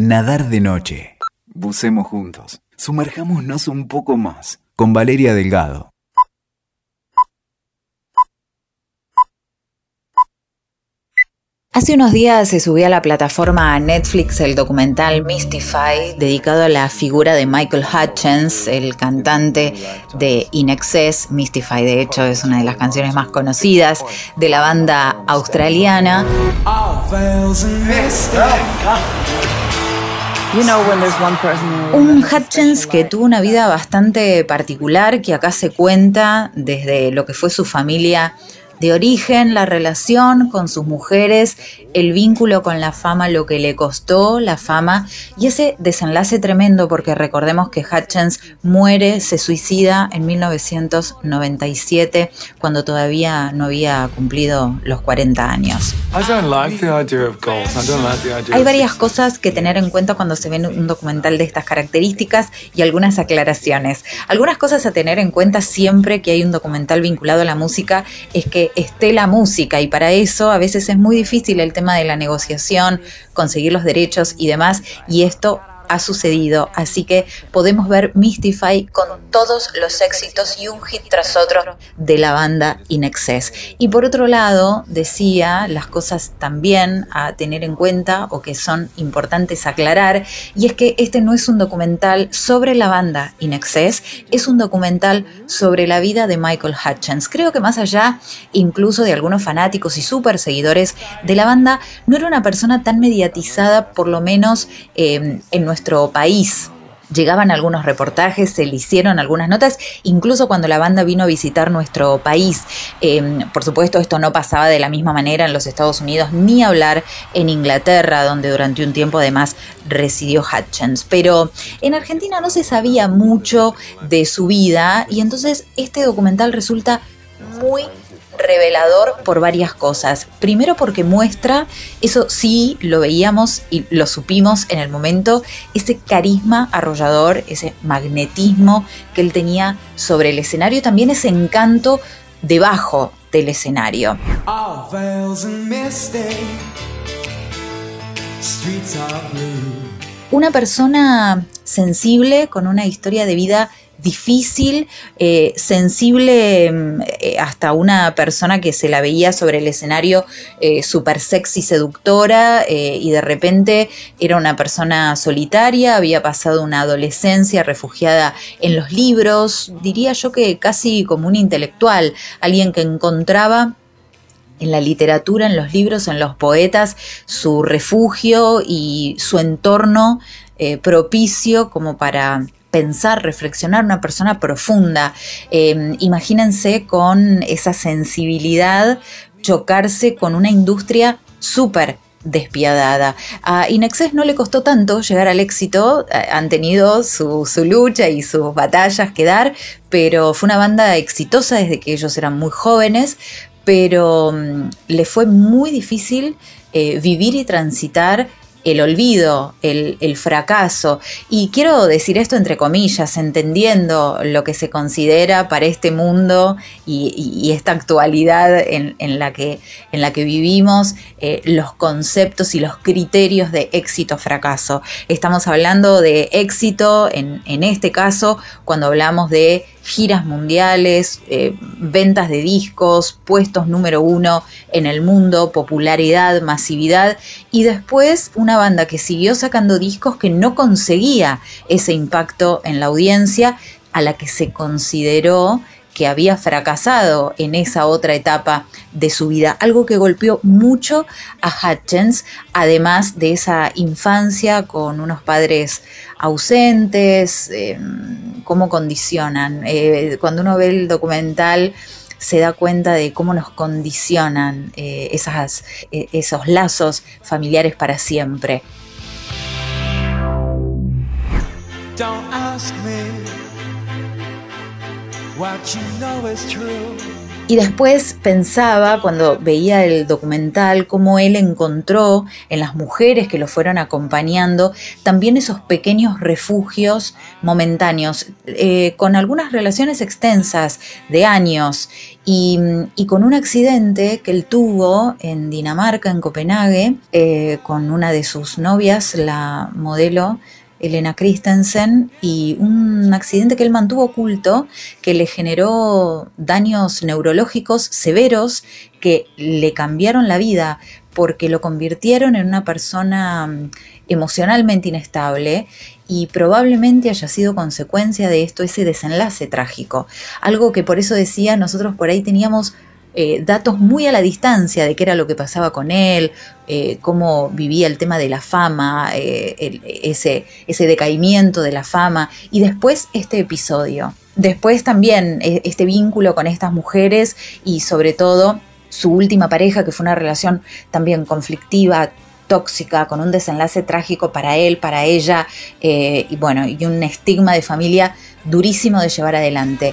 Nadar de noche. Bucemos juntos. Sumerjámonos un poco más. Con Valeria Delgado. Hace unos días se subió a la plataforma Netflix el documental Mystify, dedicado a la figura de Michael Hutchins, el cantante de In Excess. Mystify, de hecho, es una de las canciones más conocidas de la banda australiana. Un Hutchins que tuvo una vida bastante particular, que acá se cuenta desde lo que fue su familia de origen, la relación con sus mujeres, el vínculo con la fama, lo que le costó la fama y ese desenlace tremendo porque recordemos que Hutchins muere, se suicida en 1997 cuando todavía no había cumplido los 40 años. Hay varias cosas que tener en cuenta cuando se ve un documental de estas características y algunas aclaraciones. Algunas cosas a tener en cuenta siempre que hay un documental vinculado a la música es que esté la música. Y para eso a veces es muy difícil el tema de la negociación, conseguir los derechos y demás. Y esto ha sucedido, así que podemos ver Mystify con todos los éxitos y un hit tras otro de la banda In Excess. Y por otro lado, decía las cosas también a tener en cuenta o que son importantes aclarar, y es que este no es un documental sobre la banda In Excess, es un documental sobre la vida de Michael Hutchins. Creo que más allá incluso de algunos fanáticos y super seguidores de la banda, no era una persona tan mediatizada, por lo menos eh, en nuestro nuestro país. Llegaban algunos reportajes, se le hicieron algunas notas, incluso cuando la banda vino a visitar nuestro país. Em, por supuesto, esto no pasaba de la misma manera en los Estados Unidos, ni hablar en Inglaterra, donde durante un tiempo además residió Hutchins. Pero en Argentina no se sabía mucho de su vida y entonces este documental resulta muy revelador por varias cosas. Primero porque muestra, eso sí lo veíamos y lo supimos en el momento, ese carisma arrollador, ese magnetismo que él tenía sobre el escenario, también ese encanto debajo del escenario. Una persona sensible con una historia de vida difícil, eh, sensible mm, eh, hasta una persona que se la veía sobre el escenario eh, súper sexy, seductora, y de repente era una persona solitaria, había pasado una adolescencia refugiada en los libros, diría yo que casi como un intelectual, alguien que encontraba en la literatura, en los libros, en los poetas, su refugio y su entorno propicio como para pensar, reflexionar, una persona profunda. Em, imagínense con esa sensibilidad chocarse con una industria súper despiadada. A Inexcess no le costó tanto llegar al éxito, eh, han tenido su, lucha y sus batallas que dar, pero fue una banda exitosa desde que ellos eran muy jóvenes, pero mm, le fue muy difícil eh, vivir y transitar el olvido, el, fracaso. Y quiero decir esto entre comillas, entendiendo lo que se considera para este mundo y, esta actualidad en, la que, en, la que, vivimos, eh, los conceptos y los criterios de éxito-fracaso. Estamos hablando de éxito, en, en este caso, cuando hablamos de giras mundiales, eh, ventas de discos, puestos número uno en el mundo, popularidad, masividad y después una banda que siguió sacando discos que no conseguía ese impacto en la audiencia a la que se consideró que había fracasado en esa otra etapa de su vida, algo que golpeó mucho a Hutchins, además de esa infancia con unos padres ausentes, em, cómo condicionan. Eh, cuando uno ve el documental se da cuenta de cómo nos condicionan eh, esas, eh, esos lazos familiares para siempre. Y después pensaba, cuando veía el documental, cómo él encontró en las mujeres que lo fueron acompañando también esos pequeños refugios momentáneos, eh, con algunas relaciones extensas de años y, con un accidente que él tuvo en Dinamarca, en Copenhague, eh, con una de sus novias, la modelo Elena Christensen, y un accidente que él mantuvo oculto que le generó daños neurológicos severos que le cambiaron la vida porque lo convirtieron en una persona mm, emocionalmente inestable y probablemente haya sido consecuencia de esto ese desenlace trágico. Algo que por eso decía, nosotros por ahí teníamos eh, datos muy a la distancia de qué era lo que pasaba con él, eh, cómo vivía el tema de la fama, eh, ese, ese decaimiento de la fama, y después este episodio. Después también este vínculo con estas mujeres y sobre todo su última pareja, que fue una relación también conflictiva, tóxica, con un desenlace trágico para él, para ella, y bueno, y un estigma de familia durísimo de llevar adelante.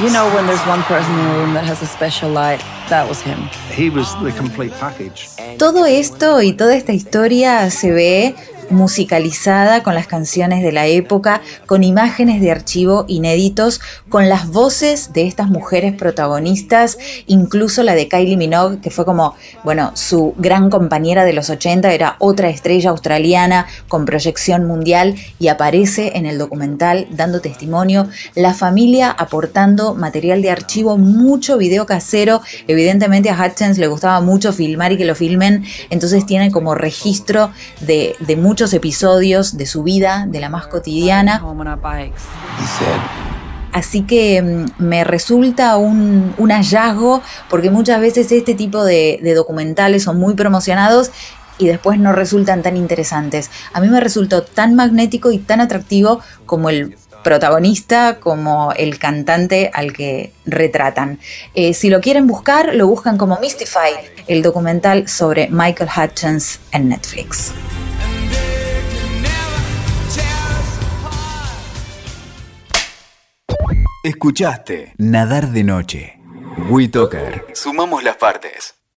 You know when there's one person in the room that has a special light, that was him. He was the complete package. Todo esto y toda esta historia se ve musicalizada con las canciones de la época, con imágenes de archivo inéditos, con las voces de estas mujeres protagonistas, incluso la de Kylie Minogue, que fue como, bueno, su gran compañera de los 80, era otra estrella australiana con proyección mundial y aparece en el documental dando testimonio, la familia aportando material de archivo, mucho video casero, evidentemente a Hutchins le gustaba mucho filmar y que lo filmen, entonces tiene como registro de, de mucho episodios de su vida, de la más cotidiana. Así que mm, me resulta un, hallazgo porque muchas veces este tipo de, de documentales son muy promocionados y después no resultan tan interesantes. A mí me resultó tan magnético y tan atractivo como el protagonista como el cantante al que retratan. Eh, si lo quieren buscar, lo buscan como Mystify, el documental sobre Michael Hutchins en Netflix. Escuchaste Nadar de Noche. WeToker. Sumamos las partes.